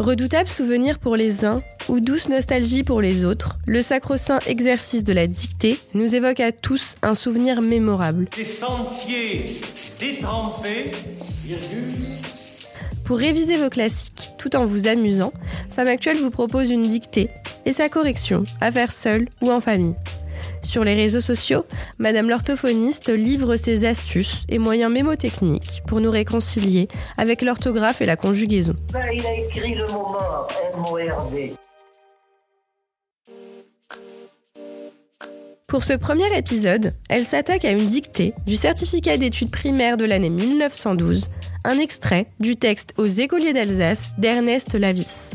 Redoutable souvenir pour les uns ou douce nostalgie pour les autres, le sacro-saint exercice de la dictée nous évoque à tous un souvenir mémorable. Des sentiers détrempés, Pour réviser vos classiques tout en vous amusant, Femme Actuelle vous propose une dictée et sa correction à faire seule ou en famille. Sur les réseaux sociaux, Madame l'orthophoniste livre ses astuces et moyens mémotechniques pour nous réconcilier avec l'orthographe et la conjugaison. Ben, il a écrit le mot mort, M-O-R-D. Pour ce premier épisode, elle s'attaque à une dictée du certificat d'études primaires de l'année 1912, un extrait du texte aux écoliers d'Alsace d'Ernest Lavis.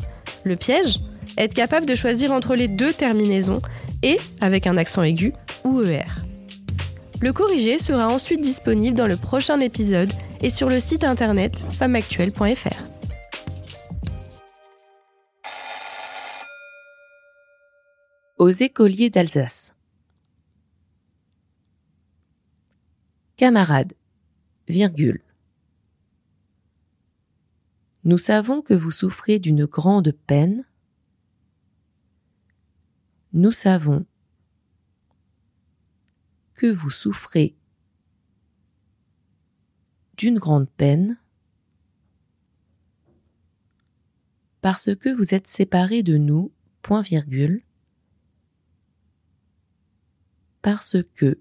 Le piège? Être capable de choisir entre les deux terminaisons et, avec un accent aigu, ou ER. Le corrigé sera ensuite disponible dans le prochain épisode et sur le site internet femmeactuelle.fr. Aux écoliers d'Alsace. Camarades, virgule. Nous savons que vous souffrez d'une grande peine. Nous savons que vous souffrez d'une grande peine parce que vous êtes séparés de nous, point virgule, parce que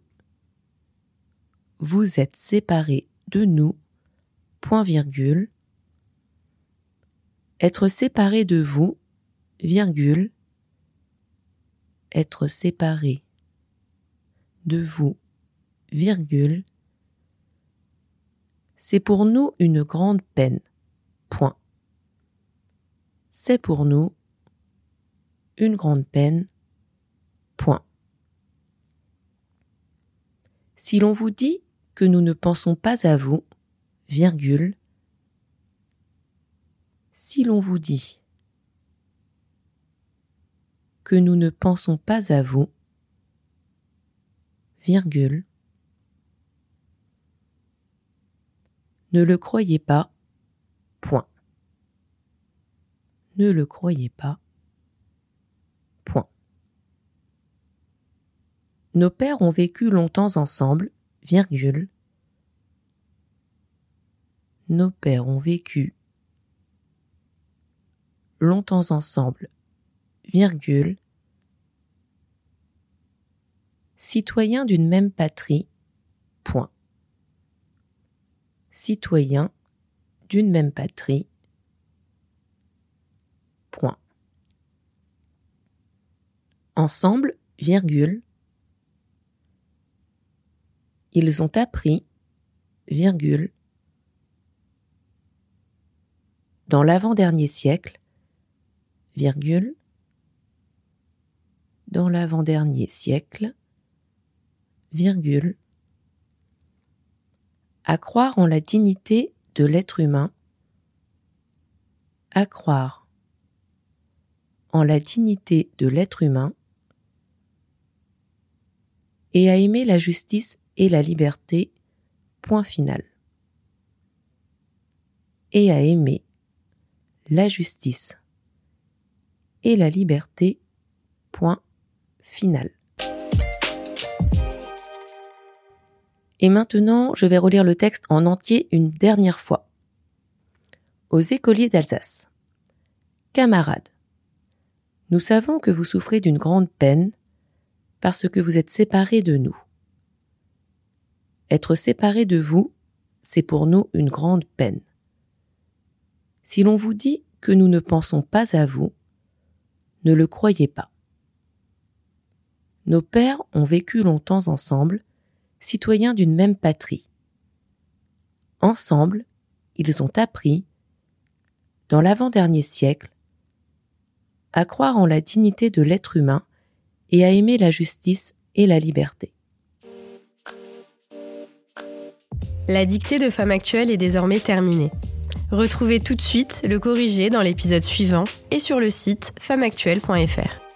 vous êtes séparés de nous, point virgule, être séparé de vous, être séparé de vous, virgule, c'est pour nous une grande peine. Point. C'est pour nous une grande peine. Point. Si l'on vous dit que nous ne pensons pas à vous, virgule, si l'on vous dit que nous ne pensons pas à vous, ne le croyez pas, point. Ne le croyez pas, point. Nos pères ont vécu longtemps ensemble. Nos pères ont vécu longtemps ensemble, virgule. Citoyens d'une même patrie, point. Citoyens d'une même patrie. Ensemble. Ils ont appris. Dans l'avant-dernier siècle. Dans l'avant-dernier siècle. À croire en la dignité de l'être humain, à croire en la dignité de l'être humain et à aimer la justice et la liberté, point final. Et à aimer la justice et la liberté, point Et maintenant, je vais relire le texte en entier une dernière fois. Aux écoliers d'Alsace. Camarades, nous savons que vous souffrez d'une grande peine parce que vous êtes séparés de nous. Être séparés de vous, c'est pour nous une grande peine. Si l'on vous dit que nous ne pensons pas à vous, ne le croyez pas. Nos pères ont vécu longtemps ensemble, citoyens d'une même patrie. Ensemble, ils ont appris, dans l'avant-dernier siècle, à croire en la dignité de l'être humain et à aimer la justice et la liberté. La dictée de Femme Actuelle est désormais terminée. Retrouvez tout de suite le corrigé dans l'épisode suivant et sur le site femmeactuelle.fr.